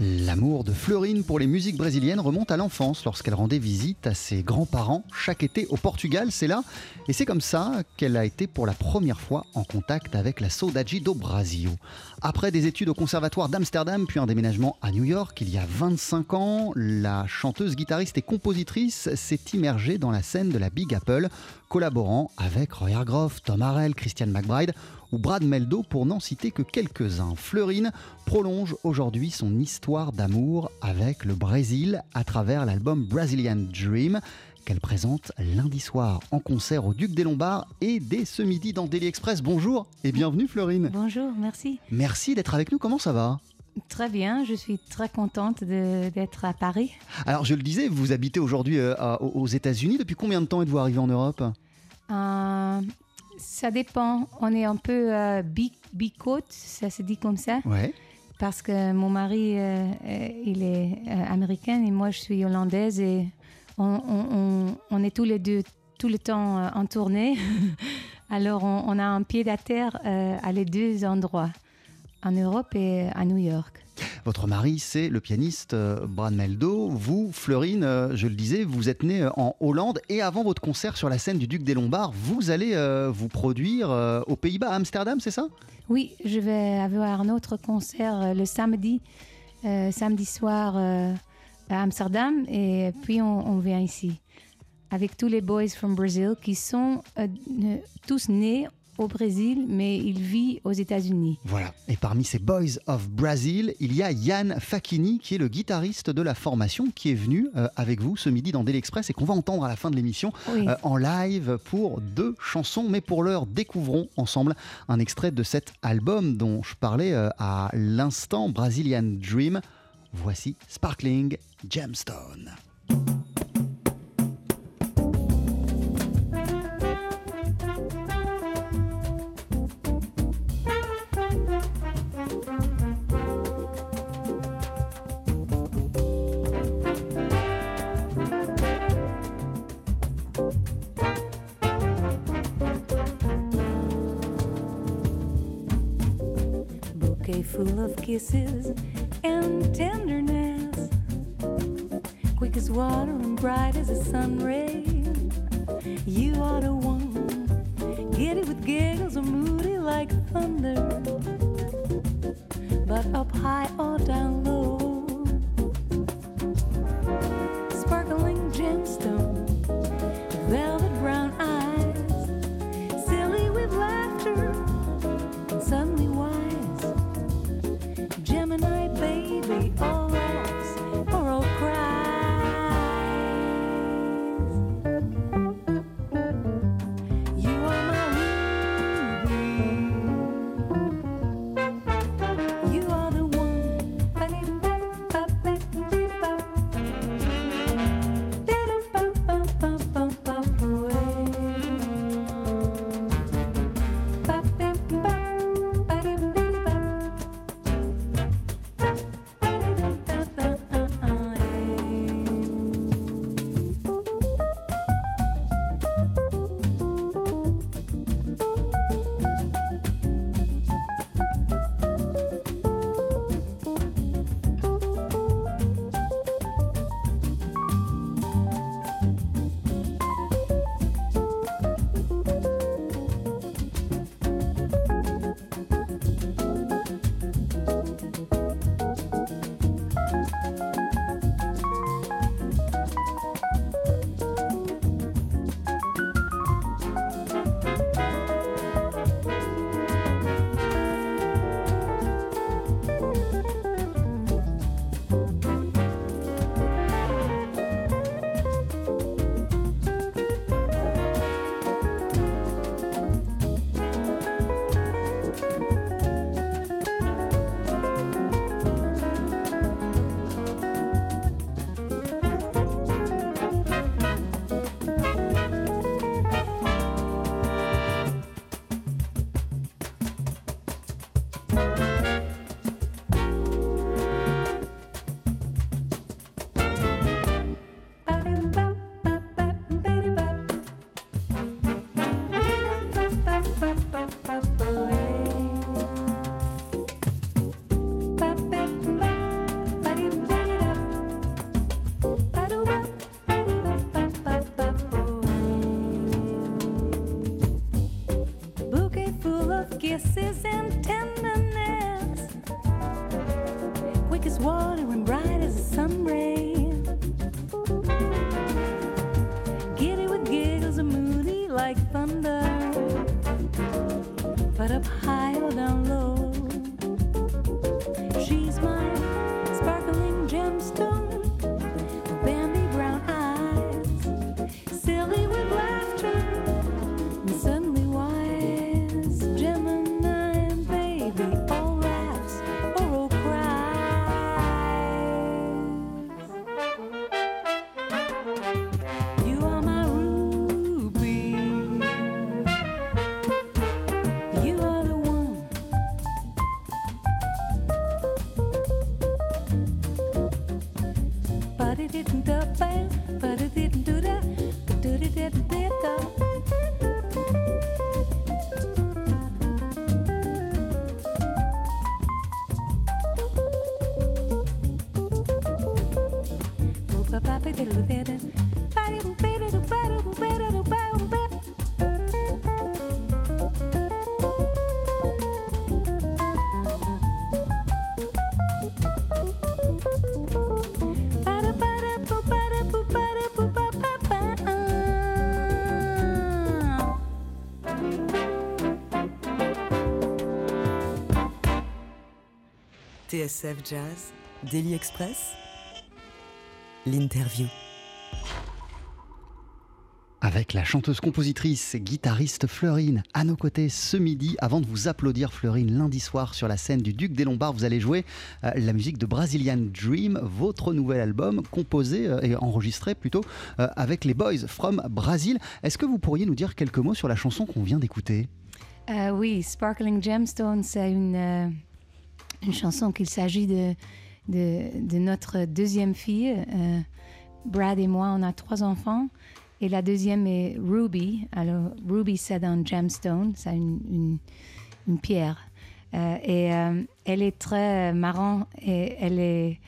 L'amour de Florine pour les musiques brésiliennes remonte à l'enfance lorsqu'elle rendait visite à ses grands-parents chaque été au Portugal, c'est là. Et c'est comme ça qu'elle a été pour la première fois en contact avec la Saudade do Brasil. Après des études au conservatoire d'Amsterdam puis un déménagement à New York il y a 25 ans, la chanteuse, guitariste et compositrice s'est immergée dans la scène de la Big Apple, collaborant avec Roy Hargrove, Tom Harrell, Christian McBride ou Brad Meldo pour n'en citer que quelques-uns. Fleurine prolonge aujourd'hui son histoire d'amour avec le Brésil à travers l'album Brazilian Dream qu'elle présente lundi soir en concert au Duc des Lombards et dès ce midi dans Daily Express. Bonjour et bienvenue Fleurine. Bonjour, merci. Merci d'être avec nous, comment ça va? Très bien, je suis très contente d'être à Paris. Alors je le disais, vous habitez aujourd'hui euh, aux États-Unis. Depuis combien de temps êtes-vous arrivé en Europe? Euh, ça dépend, on est un peu euh, bicote, ça se dit comme ça, Ouais. parce que mon mari, euh, il est euh, américain et moi je suis hollandaise et on, on- on- on est tous les deux tout le temps en tournée. Alors on, a un pied à terre à les deux endroits, en Europe et à New York. Votre mari, c'est le pianiste euh, Brad Meldo. Vous, Fleurine, euh, je le disais, vous êtes née euh, en Hollande. Et avant votre concert sur la scène du Duc des Lombards, vous allez vous produire aux Pays-Bas, à Amsterdam, c'est ça? Oui, je vais avoir un autre concert le samedi, samedi soir à Amsterdam. Et puis on, vient ici avec tous les boys from Brazil qui sont tous nés au Brésil mais ils vivent aux États-Unis. Voilà. Et parmi ces Boys of Brazil, il y a Yann Facchini, qui est le guitariste de la formation, qui est venu euh, avec vous ce midi dans Daily Express et qu'on va entendre à la fin de l'émission Oui. euh, en live pour deux chansons. Mais pour l'heure, découvrons ensemble un extrait de cet album dont je parlais euh, à l'instant, Brazilian Dream. Voici Sparkling Gemstone. Kisses and tenderness, quick as water and bright as a sun TSF Jazz, Daily Express, l'interview. Avec la chanteuse-compositrice, guitariste Fleurine à nos côtés ce midi. Avant de vous applaudir, Fleurine, lundi soir sur la scène du Duc des Lombards, vous allez jouer euh, la musique de Brazilian Dream, votre nouvel album composé euh, et enregistré plutôt euh, avec les Boys from Brazil. Est-ce que vous pourriez nous dire quelques mots sur la chanson qu'on vient d'écouter? Euh, oui, Sparkling Gemstone, c'est une, euh, une chanson qu'il s'agit de, de, notre deuxième fille. Euh, Brad et moi, on a trois enfants. Et la deuxième est Ruby. Alors, Ruby, c'est un gemstone, c'est une, une, pierre. Euh, et euh, elle est très marrante et elle est...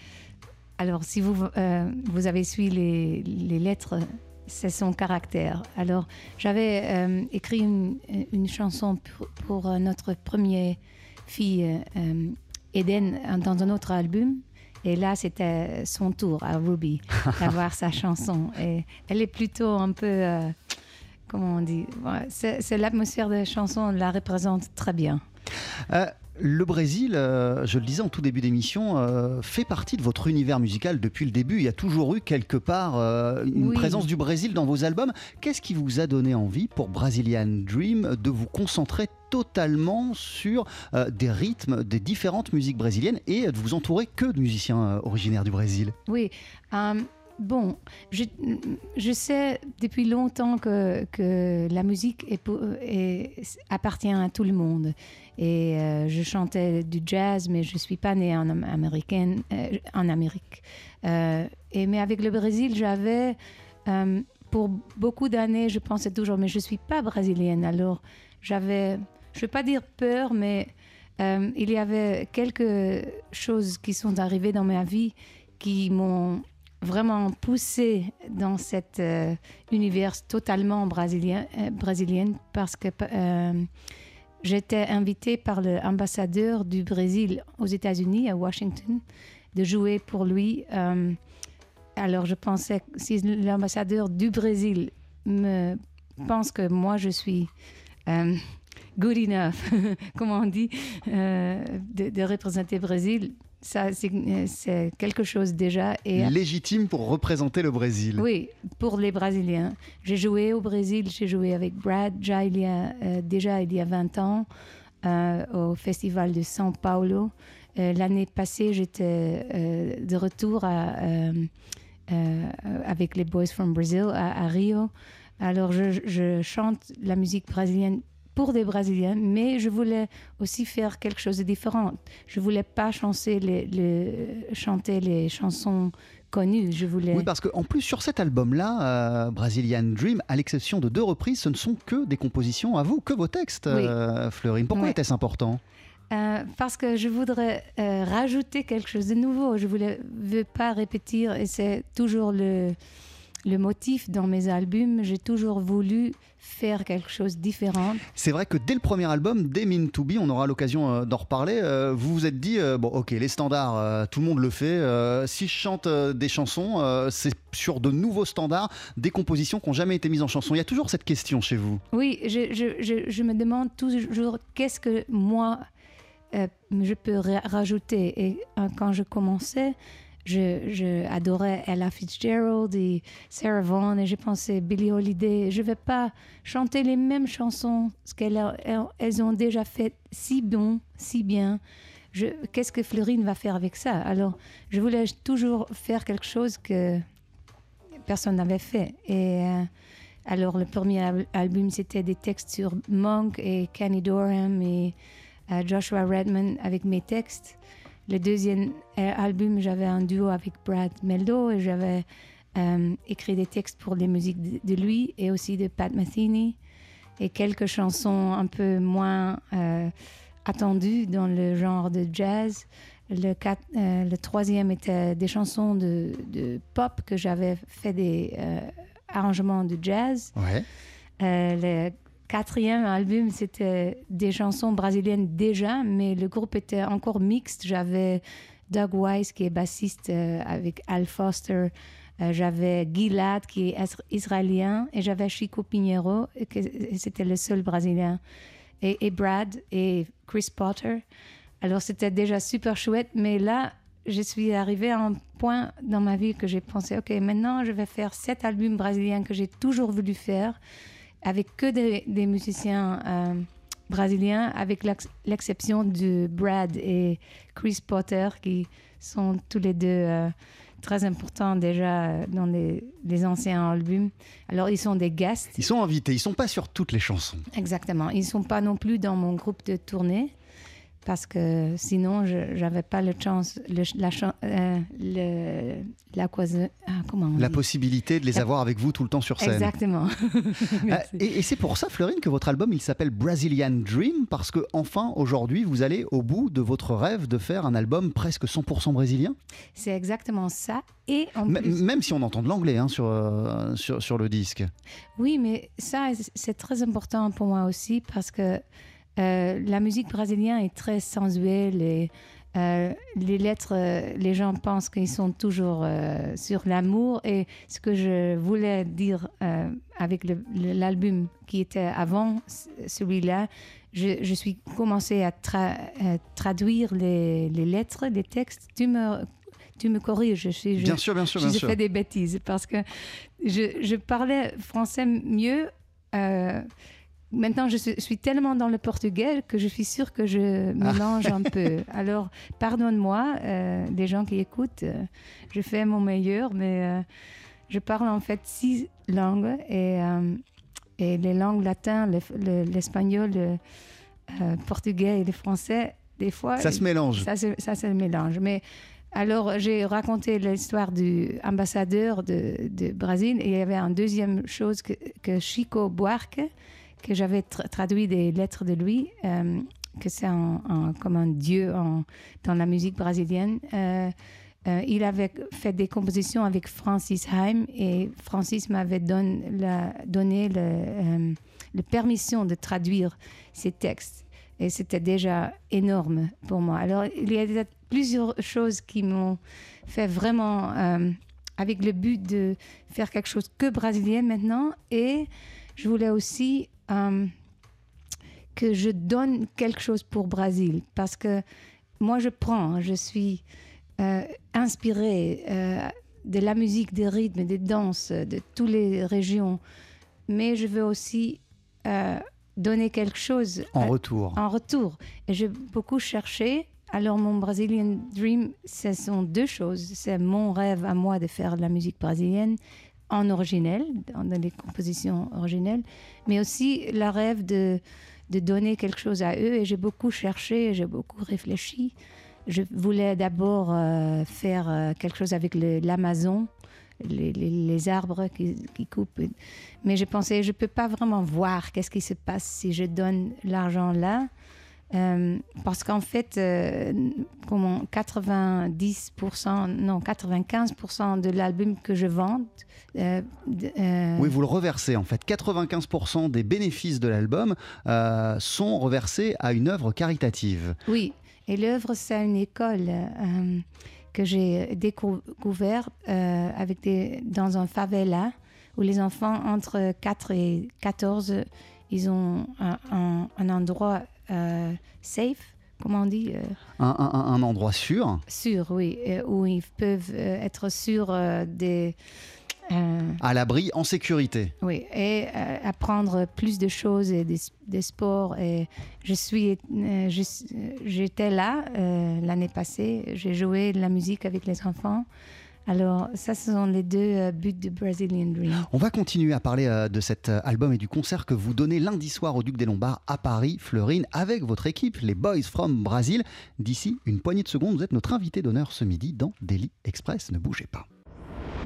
Alors, si vous, vous avez suivi les, les lettres, c'est son caractère. Alors, j'avais écrit une, une chanson pour, pour, notre première fille, Eden, dans un autre album. Et là, c'était son tour à Ruby d'avoir sa chanson. Et elle est plutôt un peu, euh, comment on dit, c'est l'atmosphère de la chanson, la représente très bien. Euh, le Brésil, euh, je le disais en tout début d'émission, euh, fait partie de votre univers musical depuis le début. Il y a toujours eu quelque part euh, une Oui. présence du Brésil dans vos albums. Qu'est-ce qui vous a donné envie pour Brazilian Dream de vous concentrer totalement sur des rythmes des différentes musiques brésiliennes et de vous entourer que de musiciens originaires du Brésil? Oui. Bon, je, sais depuis longtemps que, la musique appartient à tout le monde. Et euh, je chantais du jazz, mais je ne suis pas née en Am- américaine, euh, en Amérique. Euh, et, mais avec le Brésil, j'avais, pour beaucoup d'années, je pensais toujours, mais je ne suis pas brésilienne. Alors, j'avais, je ne veux pas dire peur, mais il y avait quelques choses qui sont arrivées dans ma vie qui m'ont vraiment poussé dans cet euh, univers totalement brésilien, euh, brésilien parce que euh, j'étais invitée par l'ambassadeur du Brésil aux États-Unis, à Washington, de jouer pour lui. Euh, alors je pensais que si l'ambassadeur du Brésil me pense que moi je suis euh, good enough, comment on dit, euh, de représenter le Brésil, ça c'est euh, c'est quelque chose déjà. Et Légitime pour représenter le Brésil. oui, pour les Brésiliens. J'ai joué au Brésil, j'ai joué avec Brad déjà il y a, euh, déjà il y a 20 ans euh, au Festival de São Paulo. Euh, L'année passée, j'étais euh, de retour à, euh, euh, avec les Boys from Brazil à, à Rio. Alors, je, je chante la musique brésilienne pour des Brésiliens, mais je voulais aussi faire quelque chose de différent. Je voulais pas chanter les, les- chanter les chansons connues. Je voulais. Oui, parce qu'en plus, sur cet album-là, euh, Brazilian Dream, à l'exception de deux reprises, ce ne sont que des compositions à vous, que vos textes, Oui. euh, Fleurine. Pourquoi était-ce important? Euh, parce que je voudrais rajouter quelque chose de nouveau. Je ne veux pas répéter, et c'est toujours le, le motif dans mes albums, j'ai toujours voulu faire quelque chose de différent. C'est vrai que dès le premier album, dès Mean to Be, on aura l'occasion euh, d'en reparler, euh, vous vous êtes dit, euh, bon ok, les standards, tout le monde le fait, si je chante des chansons, c'est sur de nouveaux standards, des compositions qui n'ont jamais été mises en chanson. Il y a toujours cette question chez vous. Oui, je, je- je- je me demande toujours qu'est-ce que moi euh, je peux ra- rajouter. Et quand je commençais, je, adorais Ella Fitzgerald et Sarah Vaughan et je pensais Billie Holiday. Je ne vais pas chanter les mêmes chansons qu'elles ont déjà fait si bon, si bien. Qu'est-ce que Fleurine va faire avec ça? Alors, je voulais toujours faire quelque chose que personne n'avait fait. Et euh, alors, le premier al- album, c'était des textes sur Monk et Kenny Dorham et euh, Joshua Redman avec mes textes. Le deuxième euh, album, j'avais un duo avec Brad Meldo et j'avais euh, écrit des textes pour les musiques de, de lui et aussi de Pat Metheny et quelques chansons un peu moins euh, attendues dans le genre de jazz. Le, euh, troisième était des chansons de, de pop que j'avais fait des arrangements de jazz. Ouais. Le quatrième album, c'était des chansons brésiliennes déjà, mais le groupe était encore mixte. J'avais Doug Wise, qui est bassiste euh, avec Al Foster. Euh, j'avais Gilad, qui est is- israélien. Et j'avais Chico Pinheiro, et c'était le seul brésilien. Et, et Brad et Chris Potter. Alors, c'était déjà super chouette. Mais là, je suis arrivée à un point dans ma vie que j'ai pensé, OK, maintenant, je vais faire cet album brésilien que j'ai toujours voulu faire avec que des, des musiciens euh, brésiliens, avec l'ex- l'exception de Brad et Chris Potter, qui sont tous les deux euh, très importants déjà euh, dans les, les anciens albums. Alors, ils sont des guests, Ils sont invités, ils sont pas sur toutes les chansons. exactement. Ils ne sont pas non plus dans mon groupe de tournée. Parce que sinon, je n'avais pas le chance, le, la, euh, le, la, ah, comment on La dit? possibilité de les La- avoir avec vous tout le temps sur scène. Exactement. Euh, et et c'est pour ça, Florine, que votre album il s'appelle Brazilian Dream, parce que enfin aujourd'hui vous allez au bout de votre rêve de faire un album presque 100% brésilien. C'est exactement ça. Et en M- plus, même si on entend de l'anglais hein, sur, euh, sur, sur le disque. oui, mais ça, c'est très important pour moi aussi parce que euh, la musique brésilienne est très sensuelle et euh, les lettres, euh, les gens pensent qu'ils sont toujours euh, sur l'amour. Et ce que je voulais dire euh, avec l'album qui était avant celui-là, je, je suis commencé à tra- traduire les, les lettres, les textes. Tu me, tu me corriges. Je je- Bien sûr, bien sûr, bien j'ai sûr. fait des bêtises parce que je, je parlais français mieux. Maintenant, je suis, tellement dans le portugais que je suis sûre que je mélange un peu. Alors, pardonne-moi, euh, les gens qui écoutent, euh, je fais mon meilleur, mais euh, je parle en fait six langues et, et les langues latines, le- le- l'espagnol, le, portugais et le français, des fois, Ça se mélange. ça, se- ça se mélange. Mais alors, j'ai raconté l'histoire du ambassadeur de, de Brésil et il y avait une deuxième chose que, que Chico Buarque, que j'avais tra- traduit des lettres de lui, euh, que c'est comme un dieu dans la musique brésilienne. Euh, euh, il avait fait des compositions avec Francis Haim et Francis m'avait donné le, la permission de traduire ces textes. Et c'était déjà énorme pour moi. Alors, il y a plusieurs choses qui m'ont fait vraiment avec le but de faire quelque chose que brésilien maintenant. Et je voulais aussi euh, que je donne quelque chose pour Brésil. Parce que moi, je prends, je suis euh, inspirée euh, de la musique, des rythmes, des danses, de toutes les régions. Mais je veux aussi donner quelque chose En à- retour. en retour. Et j'ai beaucoup cherché. Alors, mon Brazilian Dream, ce sont deux choses. C'est mon rêve à moi de faire de la musique brésilienne en originel, dans les compositions originelles, mais aussi le rêve de, de donner quelque chose à eux. Et j'ai beaucoup cherché, j'ai beaucoup réfléchi. Je voulais d'abord euh, faire euh, quelque chose avec l'Amazon, les, les- arbres qui, qui coupent. Mais je pensais, je ne peux pas vraiment voir qu'est-ce qui se passe si je donne l'argent là. Euh, parce qu'en fait, euh, comment 90%, non 95% de l'album que je vends. euh, euh, Oui, vous le reversez en fait. 95% des bénéfices de l'album sont reversés à une œuvre caritative. Oui, et l'œuvre, c'est une école que j'ai découvert avec des, dans un favela où les enfants entre 4 et 14, ils ont un, un- un endroit euh, safe, comment on dit euh, Un, un- un endroit sûr, Sûr, oui, euh, où ils peuvent être sûrs des... à l'abri, en sécurité. oui, et apprendre plus de choses et des, des sports. Et je suis, j'étais là l'année passée. J'ai joué de la musique avec les enfants. Alors, ça, ce sont les deux euh, buts de Brazilian Dream. On va continuer à parler euh, de cet euh, album et du concert que vous donnez lundi soir au Duc des Lombards à Paris, Fleurine, avec votre équipe, les Boys from Brazil. D'ici une poignée de secondes, vous êtes notre invité d'honneur ce midi dans Daily Express. Ne bougez pas.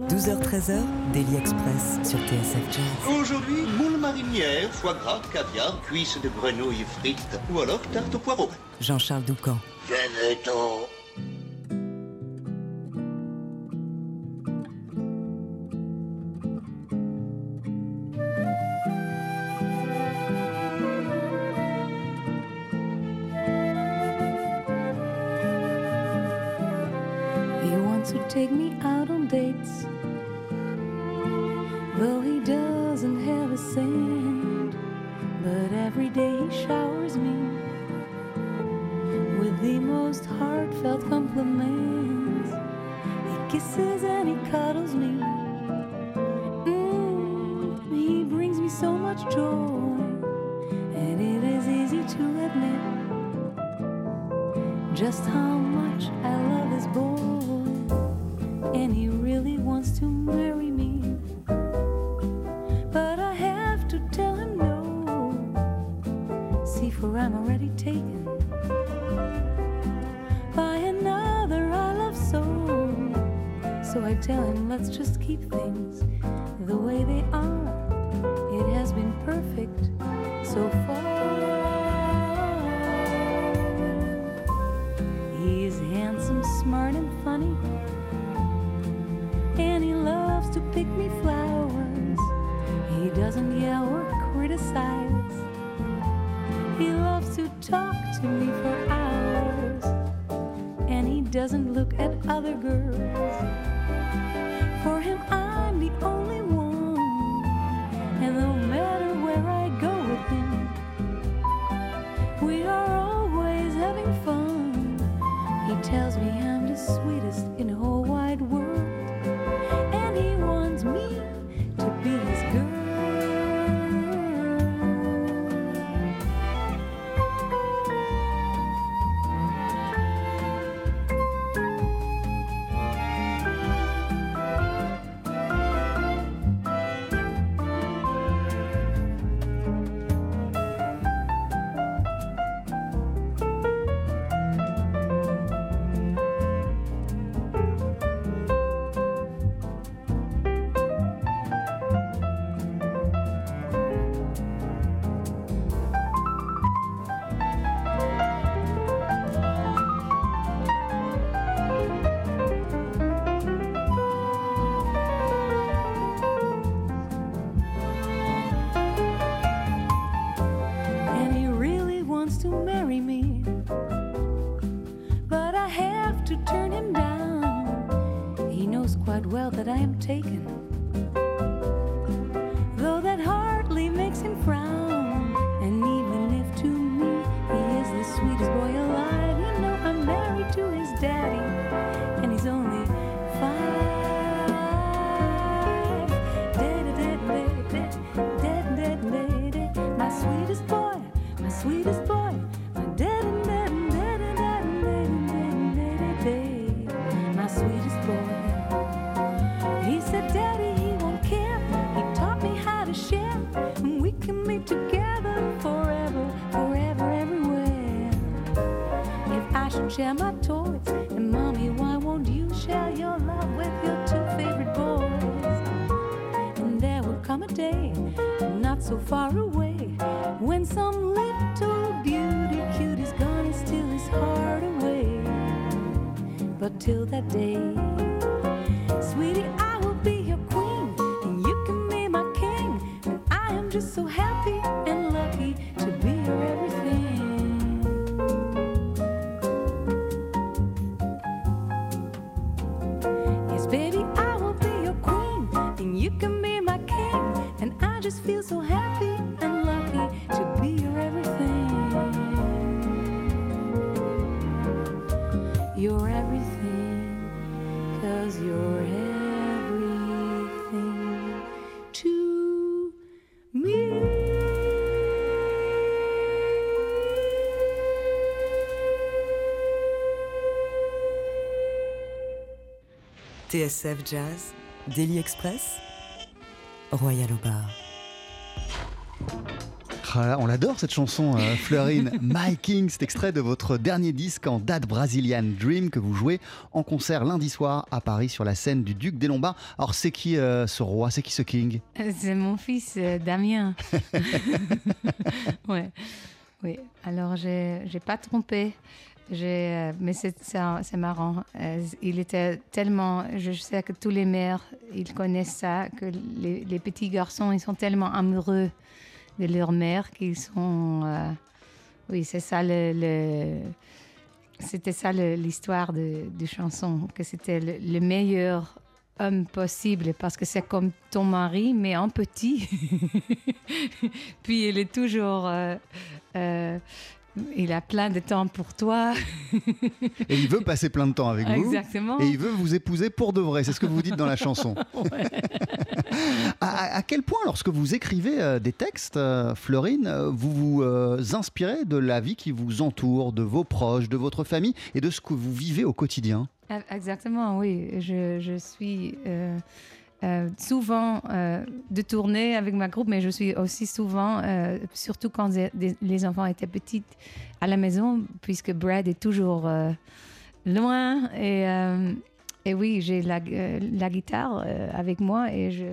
12h-13h, Daily Express sur TSF Jazz. Aujourd'hui, moule marinière, foie gras, caviar, cuisses de grenouille frites ou alors tarte au poireau. Jean-Charles Doucan. Venez-t'en. Smart, and funny. And he loves to pick me flowers. He doesn't yell or criticize. He loves to talk to me for hours. And he doesn't look at other girls. For him, I'm the only one. And no matter where I go with him, we are always having fun. He tells me I'm sweetest in the whole TSF Jazz, Daily Express, Royal au bar. Ah, on l'adore cette chanson, euh, Fleurine. My King, c'est extrait de votre dernier disque en date Brazilian Dream que vous jouez en concert lundi soir à Paris sur la scène du Duc des Lombards. Alors c'est qui euh, ce roi, c'est qui ce king? C'est mon fils euh, Damien. ouais. Oui, alors j'ai j'ai pas trompé. Euh, mais c'est marrant. Euh, il était tellement. Je sais que tous les mères, ils connaissent ça, que les, petits garçons, ils sont tellement amoureux de leur mère qu'ils sont. euh, oui, c'est ça c'était ça l'histoire de, de chanson, que c'était le, le meilleur homme possible parce que c'est comme ton mari, mais en petit. Puis il est toujours. Il a plein de temps pour toi. Et il veut passer plein de temps avec vous. Exactement. Et il veut vous épouser pour de vrai, c'est ce que vous dites dans la chanson. à, à- à quel point, lorsque vous écrivez euh, des textes, euh, Florine, euh, vous vous inspirez de la vie qui vous entoure, de vos proches, de votre famille et de ce que vous vivez au quotidien? Ah, Exactement, oui. Je, je suis euh, euh, souvent euh, de tournée avec ma groupe, mais je suis aussi souvent, euh, surtout quand des- les enfants étaient petits, à la maison, puisque Brad est toujours loin. Et, et oui, j'ai la, la guitare avec moi et je,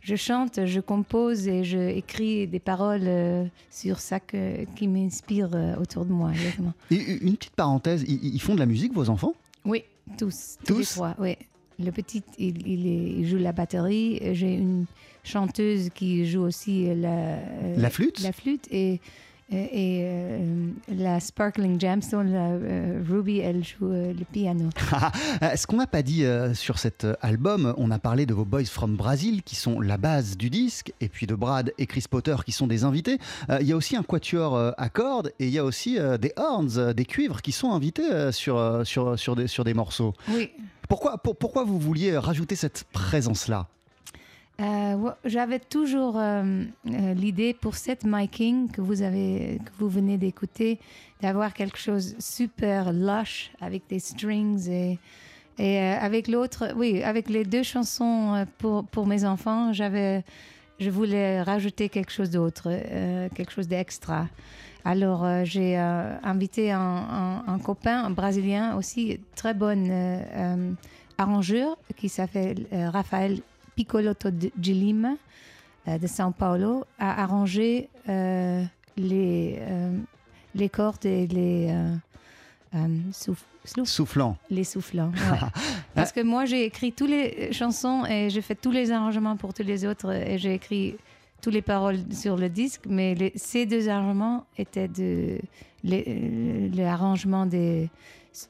je chante, je compose et je écris des paroles sur ça que, qui m'inspire autour de moi. exactement. Et une petite parenthèse, ils, ils font de la musique, vos enfants? Oui, tous. Tous les Tous? trois, oui. Le petit, il, il est- il joue la batterie. J'ai une chanteuse qui joue aussi la, euh, La flûte La flûte et, et, et, euh, la Sparkling Jamstone, la, euh, Ruby, elle joue euh, le piano. Ce qu'on n'a pas dit sur cet album, on a parlé de vos Boys from Brazil qui sont la base du disque, et puis de Brad et Chris Potter qui sont des invités. Il y a aussi un quatuor à cordes et il y a aussi des horns, des cuivres qui sont invités sur, sur, sur, des, sur des morceaux. Oui. Pourquoi, pour- pourquoi vous vouliez rajouter cette présence-là Euh, J'avais toujours euh, euh, l'idée pour cette miking que vous avez, que vous venez d'écouter, d'avoir quelque chose super lush avec des strings et, avec l'autre, oui, avec les deux chansons pour, pour mes enfants, j'avais, je voulais rajouter quelque chose d'autre, euh, quelque chose d'extra. Alors euh, j'ai euh, invité un, un- un copain, un brésilien aussi, très bon euh, euh, arrangeur, qui s'appelle euh, Raphaël Piccolotto de de Lima, de São Paulo, a arrangé euh, les, les cordes et les, euh, souff- souff- Soufflant. les soufflants. ouais. Parce que moi, j'ai écrit toutes les chansons et j'ai fait tous les arrangements pour tous les autres et j'ai écrit toutes les paroles sur le disque, mais les- ces deux arrangements étaient de les- euh, l'arrangement des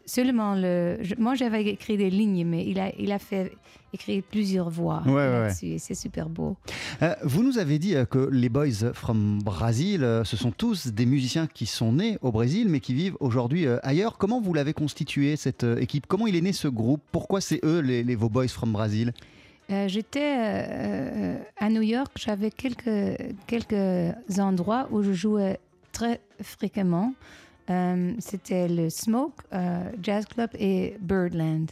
seulement le. je- moi, j'avais écrit des lignes, mais il a il a fait écrire plusieurs voix Ouais, ouais, ouais. là-dessus c'est super beau. Euh, vous nous avez dit euh, que les Boys from Brazil, euh, ce sont tous des musiciens qui sont nés au Brésil mais qui vivent aujourd'hui ailleurs. Comment vous l'avez constitué cette équipe? Comment il est né ce groupe? Pourquoi c'est eux les, les- vos Boys from Brazil? Euh, J'étais euh, à New York, j'avais quelques, quelques endroits où je jouais très fréquemment. Euh, C'était le Smoke euh, Jazz Club et Birdland.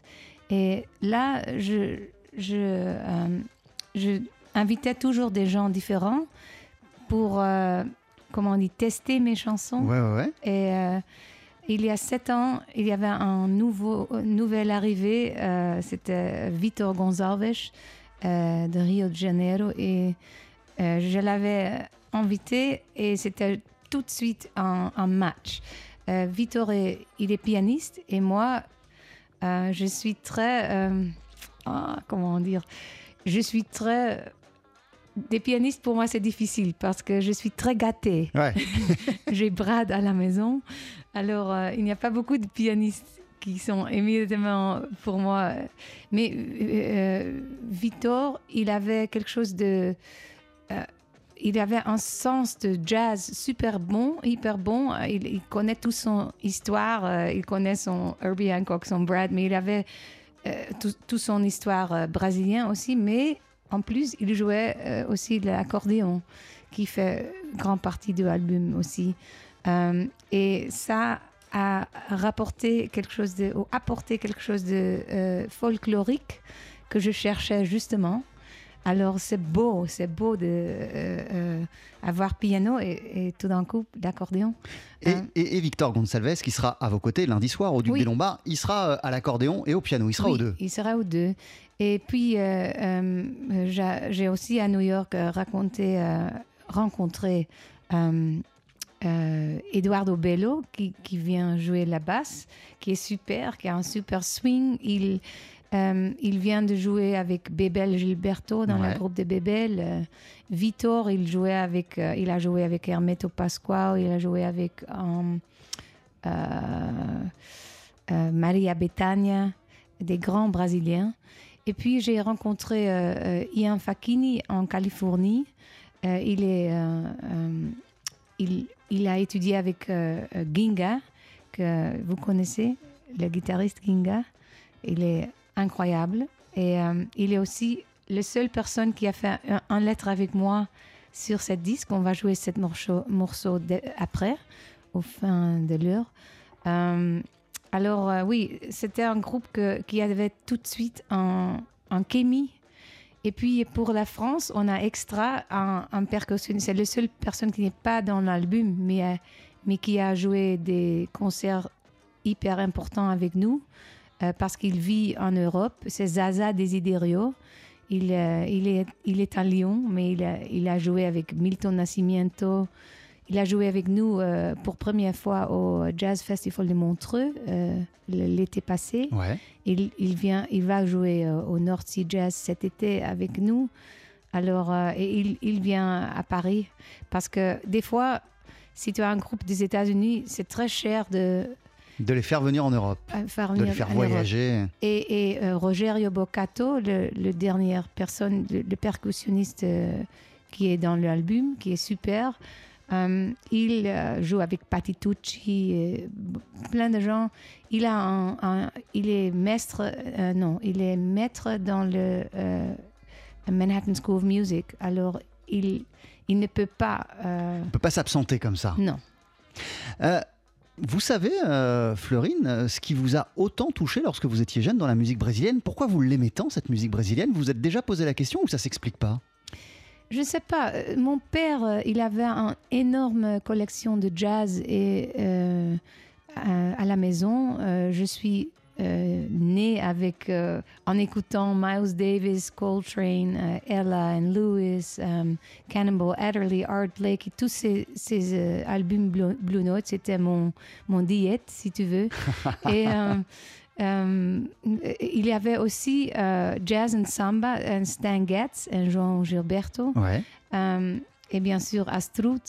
Et là, je, je, euh, je invitais toujours des gens différents pour, euh, comment on dit, tester mes chansons. Ouais, ouais, ouais. Et euh, il y a sept ans, il y avait un nouveau, arrivée. euh, C'était Vitor Gonçalves euh, de Rio de Janeiro. Et je l'avais invité et c'était tout de suite un, un match. Vitor, est, il est pianiste et moi, Euh, je suis très. euh, ah, comment dire? Je suis très. Des pianistes, pour moi, c'est difficile parce que je suis très gâtée. Ouais. J'ai Brad à la maison. Alors, euh, il n'y a pas beaucoup de pianistes qui sont immédiatement pour moi. Mais euh, Victor, il avait quelque chose de. Il avait un sens de jazz super bon, hyper bon. Il, connaît toute son histoire. euh, il connaît son Herbie Hancock, son Brad, mais il avait euh, tout, tout son histoire euh, brésilien aussi. Mais en plus, il jouait euh, aussi de l'accordéon, qui fait grande partie de l'album aussi. Et ça a rapporté quelque chose apporté quelque chose de folklorique que je cherchais justement. Alors c'est beau, c'est beau de euh, euh, avoir piano et, et tout d'un coup d'accordéon. Et, Hein. et- et Victor Gonçalves, qui sera à vos côtés lundi soir au Duc Oui. des Lombards, il sera euh, à l'accordéon et au piano, il sera Oui, aux deux. Il sera aux deux. Et puis, euh, j'a- j'ai aussi à New York raconté, rencontré Eduardo Bello, qui, qui vient jouer la basse, qui est super, qui a un super swing. Il, euh, il vient de jouer avec Bebel Gilberto dans Ouais. le groupe de Bebel. Euh, Vitor, il, jouait avec, euh, il a joué avec Hermeto Pascual, il a joué avec Maria Bethania, des grands Brésiliens. Et puis j'ai rencontré Ian Facchini en Californie. Il, est, il, il a étudié avec Ginga, que vous connaissez, le guitariste Ginga. Il est incroyable. Et euh, il est aussi la seule personne qui a fait un, un lettre avec moi sur cette disque. On va jouer ce morceau, morceau après, au fin de l'heure. Euh, alors euh, oui, c'était un groupe qui avait tout de suite un, un kémie. Et puis pour la France, on a extra un, un. C'est la seule personne qui n'est pas dans l'album, mais, mais qui a joué des concerts hyper importants avec nous euh, parce qu'il vit en Europe. C'est Zaza Desiderio. Il, euh, il, est, il est à Lyon, mais il a, il a joué avec Milton Nascimento. Il a joué avec nous euh, pour première fois au Jazz Festival de Montreux euh, l'été passé. Ouais. Il, il vient, il va jouer au North Sea Jazz cet été avec nous. Alors, et il, il vient à Paris parce que des fois, si tu as un groupe des États-Unis, c'est très cher de De les faire venir en Europe, euh, de les faire Europe. voyager. Et, et, euh, Rogerio Boccato, le, le dernière personne, le, le percussionniste euh, qui est dans l'album, qui est super, euh, il joue avec Patitucci, et plein de gens. Il a un, un- il est maître, non, il est maître dans le Manhattan School of Music. Alors il, il ne peut pas, On ne peut pas s'absenter comme ça. non. Vous savez, euh, Fleurine, euh, ce qui vous a autant touché lorsque vous étiez jeune dans la musique brésilienne, pourquoi vous l'aimez tant, cette musique brésilienne? Vous vous êtes déjà posé la question ou ça s'explique pas? Je sais pas. euh, Mon père, euh, il avait une énorme collection de jazz et à, la maison, je suis euh, née avec euh, en écoutant Miles Davis, Coltrane, euh, Ella and Lewis, euh, Cannonball Adderley, Art Blake, et tous ces, ces euh, albums Blue, Blue Note, c'était mon mon diète, si tu veux. et il y avait aussi Jazz and Samba, un Stan Getz, un Jean Gilberto, Ouais. et bien sûr Astrud.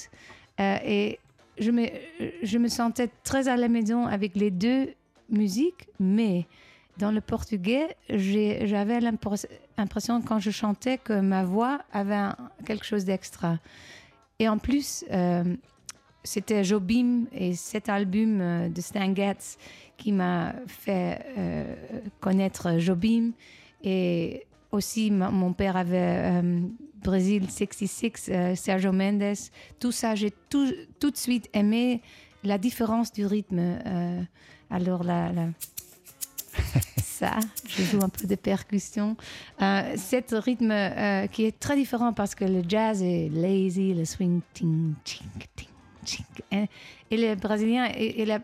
Euh, et je me, je me sentais très à la maison avec les deux musiques, mais dans le portugais, j'avais l'impres- l'impression quand je chantais que ma voix avait quelque chose d'extra. Et en plus, euh, c'était Jobim et cet album euh, de Stan Getz qui m'a fait euh, connaître Jobim. Et aussi, mon père avait euh, Brésil 66, euh, Sergio Mendes. Tout ça, j'ai tout de suite aimé la différence du rythme. Alors, la- ça, je joue un peu de percussion. Euh, cet rythme euh, qui est très différent parce que le jazz est lazy, le swing, ting, ting, ting, ting. Et, et le brésilien,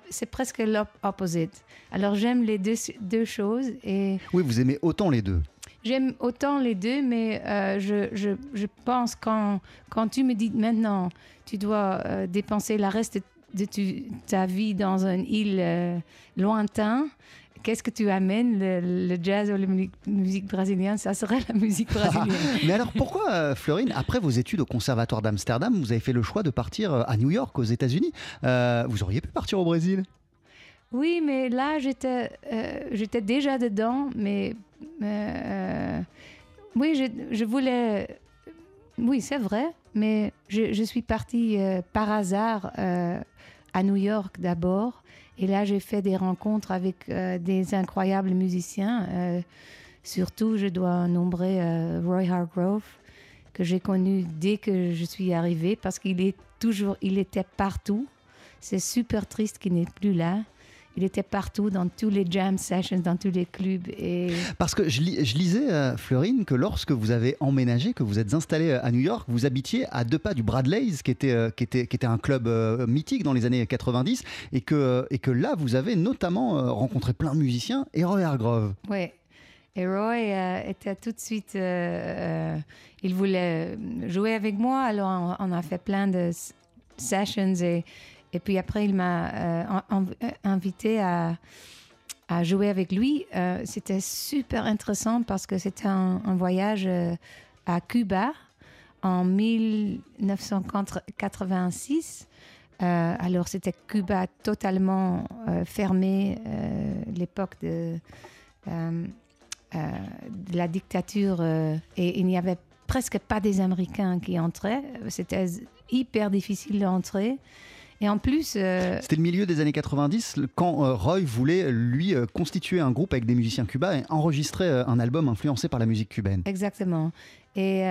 c'est presque l'opposite. Alors j'aime les deux, deux choses et Oui, vous aimez autant les deux. j'aime autant les deux, mais euh, je, je, je pense quand, quand tu me dis maintenant, tu dois euh, dépenser la reste de tu- ta vie dans une île euh, lointaine, qu'est-ce que tu amènes, le, le jazz ou la mu- musique brésilienne? Ça serait la musique brésilienne. Mais alors pourquoi, euh, Florine, après vos études au Conservatoire d'Amsterdam, vous avez fait le choix de partir euh, à New York, aux États-Unis? Euh, Vous auriez pu partir au Brésil? Oui, mais là, j'étais euh, j'étais déjà dedans, mais oui, je, je voulais. Oui, c'est vrai, mais je, suis partie euh, par hasard euh, à New York d'abord. Et là, j'ai fait des rencontres avec euh, des incroyables musiciens. surtout, je dois nombrer Roy Hargrove, que j'ai connu dès que je suis arrivée, parce qu'il est toujours, il était partout. C'est super triste qu'il n'est plus là. Il était partout dans tous les jam sessions, dans tous les clubs. Et Parce que je, lis- je lisais, euh, Florine, que lorsque vous avez emménagé, que vous êtes installé euh, à New York, vous habitiez à deux pas du Bradley's, qui était, euh, qui était, qui était un club euh, mythique dans les années 90, et que, et que là, vous avez notamment rencontré plein de musiciens, et Roy Hargrove. Ouais. Et Roy était tout de suite. il voulait jouer avec moi, alors on, on a fait plein de sessions. Et, et puis après, il m'a euh, euh, invité à, jouer avec lui. Euh, c'était super intéressant parce que c'était un, voyage à Cuba en 1986. Euh, alors, c'était Cuba totalement euh, fermé, l'époque de, de la dictature, et il n'y avait presque pas des Américains qui entraient. C'était hyper difficile d'entrer. Et en plus, euh, C'était le milieu des années 90, le- quand euh, Roy voulait, lui, euh, constituer un groupe avec des musiciens cubains et enregistrer un album influencé par la musique cubaine. Exactement. Et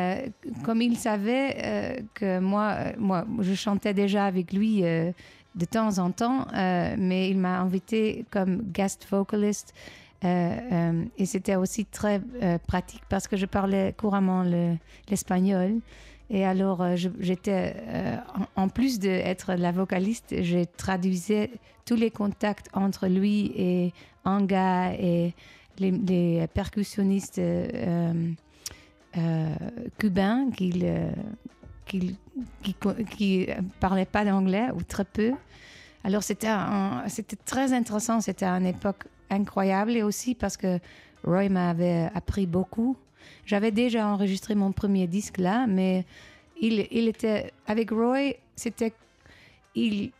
comme il savait que moi, moi, je chantais déjà avec lui de temps en temps, mais il m'a invité comme guest vocalist. et c'était aussi très pratique parce que je parlais couramment le- l'espagnol. Et alors, euh, j'étais, euh, en, plus d'être la vocaliste, je traduisais tous les contacts entre lui et Anga et les, percussionnistes. euh, euh, cubain qui euh, qui, qui, qui parlait pas d'anglais ou très peu. Alors c'était c'était très intéressant, c'était une époque incroyable et aussi parce que Roy m'avait appris beaucoup. J'avais déjà enregistré mon premier disque là, mais il, il était avec Roy, c'était il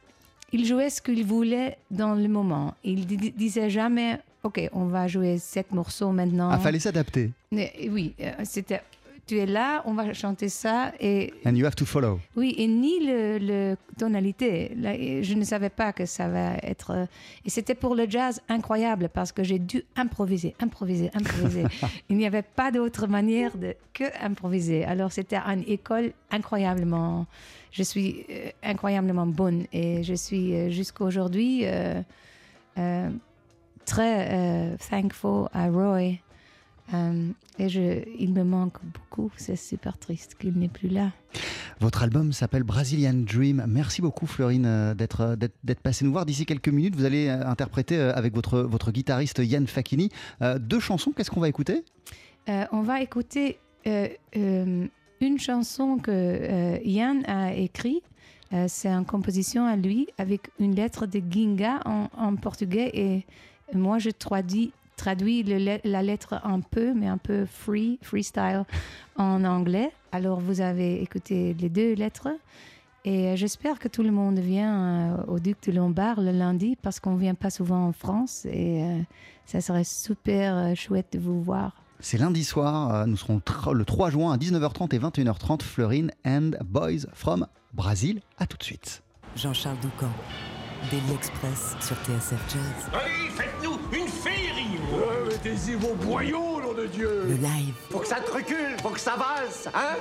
il jouait ce qu'il voulait dans le moment. Il di- disait jamais OK, on va jouer sept morceaux maintenant. Ah, fallait s'adapter. Oui, euh, c'était. Tu es là, on va chanter ça et And you have to follow. oui et ni le, le tonalité. Là, je ne savais pas que ça va être. euh, et c'était pour le jazz incroyable parce que j'ai dû improviser, improviser, improviser. Il n'y avait pas d'autre manière de que improviser. Alors c'était une école incroyablement. Je suis euh, incroyablement bonne et je suis euh, jusqu'à aujourd'hui euh, très thankful à Roy. Euh, et je, il me manque beaucoup. C'est super triste qu'il n'est plus là. Votre album s'appelle Brazilian Dream. Merci beaucoup, Florine, euh, d'être euh, d'être d'être passée nous voir. D'ici quelques minutes, vous allez interpréter avec votre, votre guitariste Yann Facchini euh, deux chansons. Qu'est-ce qu'on va écouter? Euh, on va écouter une chanson que Yann a écrite. C'est une composition à lui avec une lettre de Ginga en, en portugais et moi je traduis, le le- la lettre un peu, mais un peu free, freestyle en anglais. Alors vous avez écouté les deux lettres et euh, j'espère que tout le monde vient euh, au Duc de Lombard le lundi parce qu'on vient pas souvent en France et euh, ça serait super chouette de vous voir. C'est lundi soir. Nous serons le 3 juin à 19h30 et 21h30. Florine and Boys from Brazil. À tout de suite. Jean-Charles Doucan, Daily Express sur TSF Jazz. Allez, faites-nous une féerie Mettez-y vos boyaux, nom de Dieu. Le live, Faut que ça te recule, faut que ça valse, hein?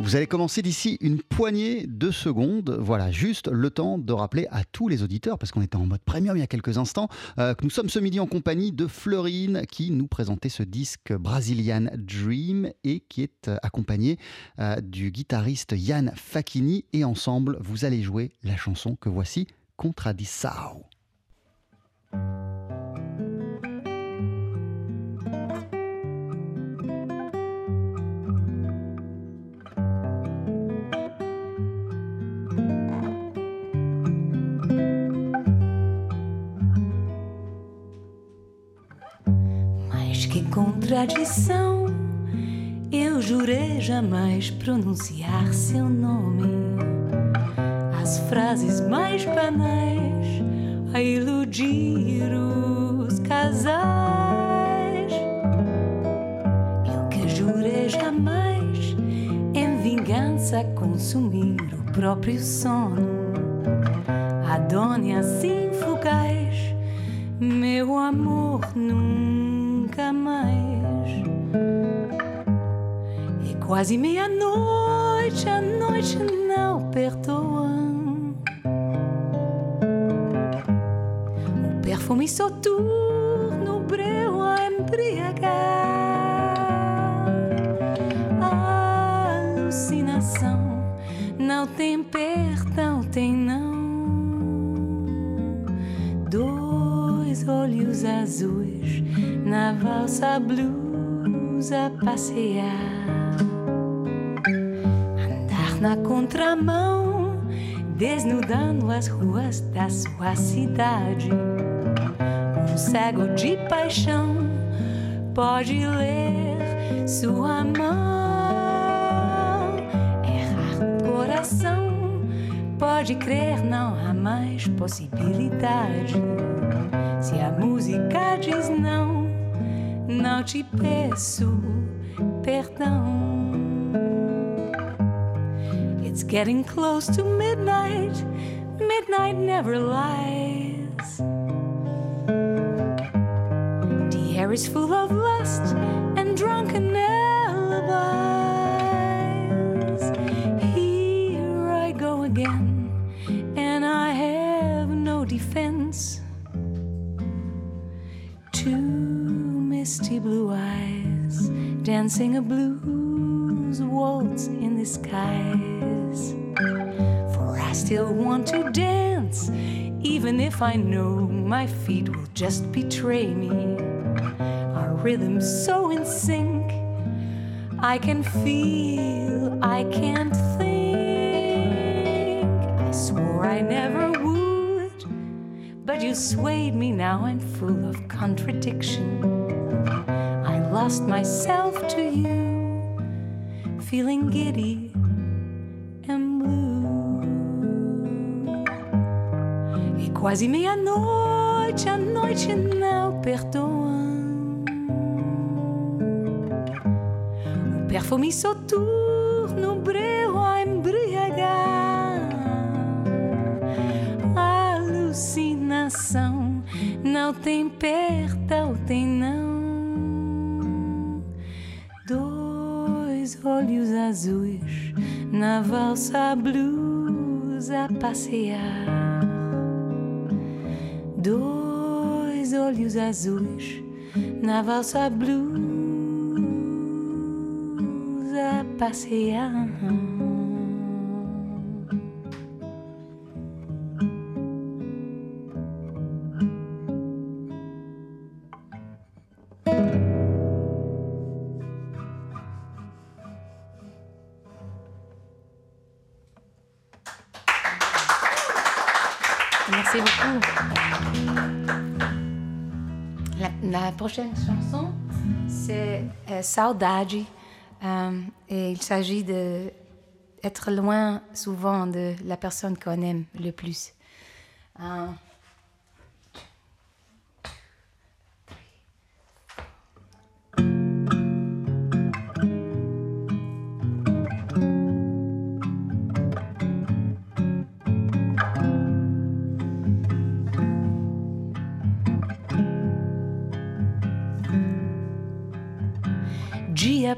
Vous allez commencer d'ici une poignée de secondes. Voilà, juste le temps de rappeler à tous les auditeurs, parce qu'on était en mode premium il y a quelques instants, euh, que nous sommes ce midi en compagnie de Florine qui nous présentait ce disque Brazilian Dream et qui est euh, accompagné euh, du guitariste Yann Facchini. Et ensemble, vous allez jouer la chanson que voici, Contradissao. Contradição. Eu jurei jamais pronunciar seu nome. As frases mais banais a iludir os casais. Eu que jurei jamais em vingança consumir o próprio sono. Adônia assim fugaz, meu amor nunca mais. E quase meia-noite, a noite não perdoa. O perfume soturno breu a embriagar. A alucinação não tem perdão, tem não. Dois olhos azuis na valsa blues a passear. Andar na contramão, desnudando as ruas da sua cidade. Um cego de paixão pode ler sua mão. Errar coração pode crer, não há mais possibilidade. Se a música diz não, não te peço perdão. It's getting close to midnight, midnight never lies. The air is full of lust and drunken alibis. Here I go again, and I have no defense. Two misty blue eyes dancing a blues waltz in the skies. For I still want to dance, even if I know my feet will just betray me. Our rhythm's so in sync, I can feel, I can't think. I swore I never would, but you swayed me, now I'm full of contradiction. Lost myself to you, feeling giddy and blue. E quase meia-noite, a noite não perdoa. O perfume soturno na valsa blues a passear. Dois olhos azuis na valsa blues a passear. La, prochaine chanson, c'est euh, Saudade. Euh, et il s'agit de être loin souvent de la personne qu'on aime le plus. Euh,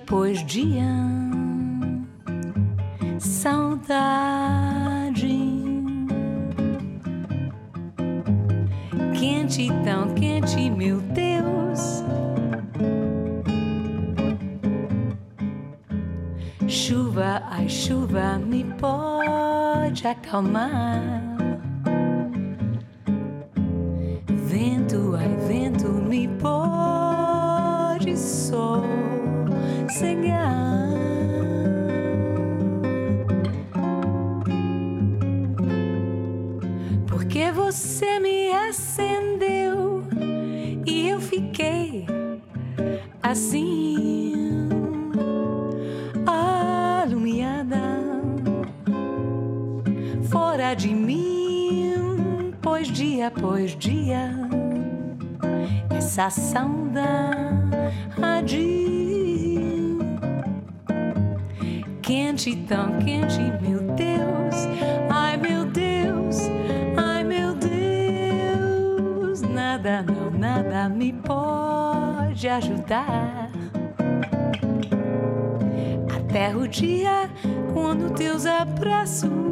dia após dia, saudade quente, tão quente, meu Deus. Chuva, ai chuva, me pode acalmar. Essa saudade quente, tão quente, meu Deus, ai meu Deus, ai meu Deus, nada, não, nada me pode ajudar. Até o dia quando teus abraços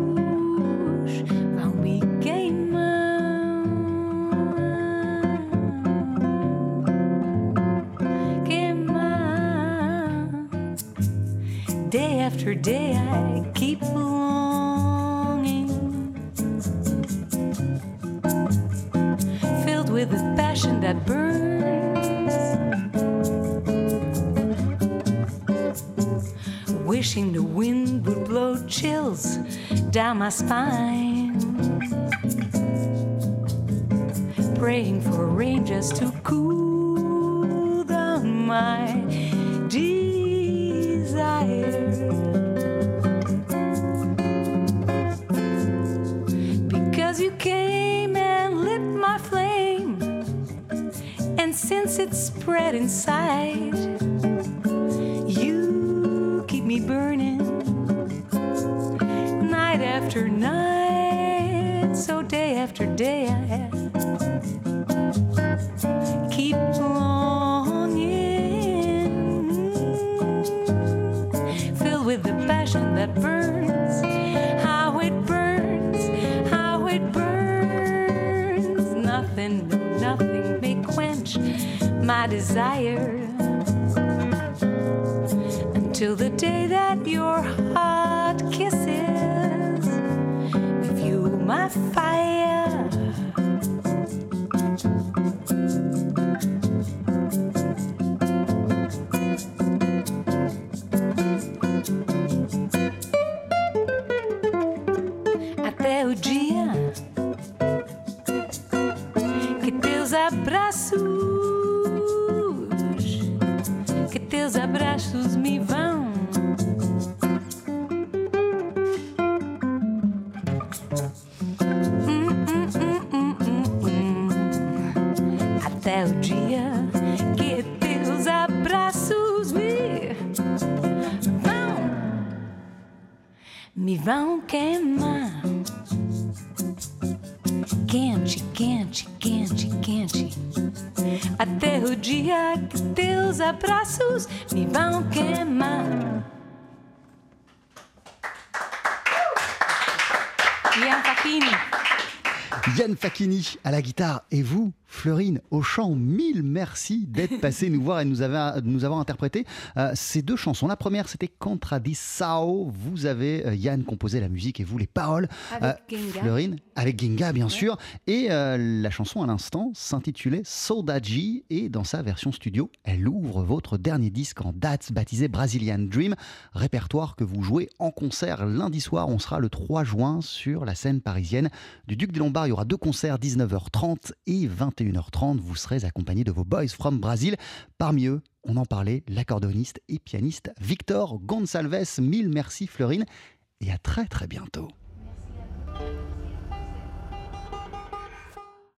my spine, praying for rain just to cool down my desire. Because you came and lit my flame, and since it spread inside, you keep me burning day I keep longing, filled with the passion that burns. How it burns, how it burns. Nothing, no, nothing may quench my desire until the day that À la guitare. Et vous, Fleurine, au chant. Mille merci d'être passé nous voir et de nous nous avoir interprété euh, ces deux chansons. La première, c'était Contradissao. Vous avez, euh, Yann, composé la musique et vous les paroles. Avec Genga. Fleurine, avec Ginga, bien sûr. Et euh, la chanson à l'instant s'intitulait Sodaji et dans sa version studio, elle ouvre votre dernier disque en date baptisé Brazilian Dream, répertoire que vous jouez en concert lundi soir. On sera le 3 juin sur la scène parisienne du Duc des Lombards. Il y aura deux concerts, 19h30 et 21h30, vous serez accompagné de vos Boys from Brazil. Parmi eux, on en parlait, l'accordoniste et pianiste Victor Gonsalves. Mille merci Florine et à très très bientôt.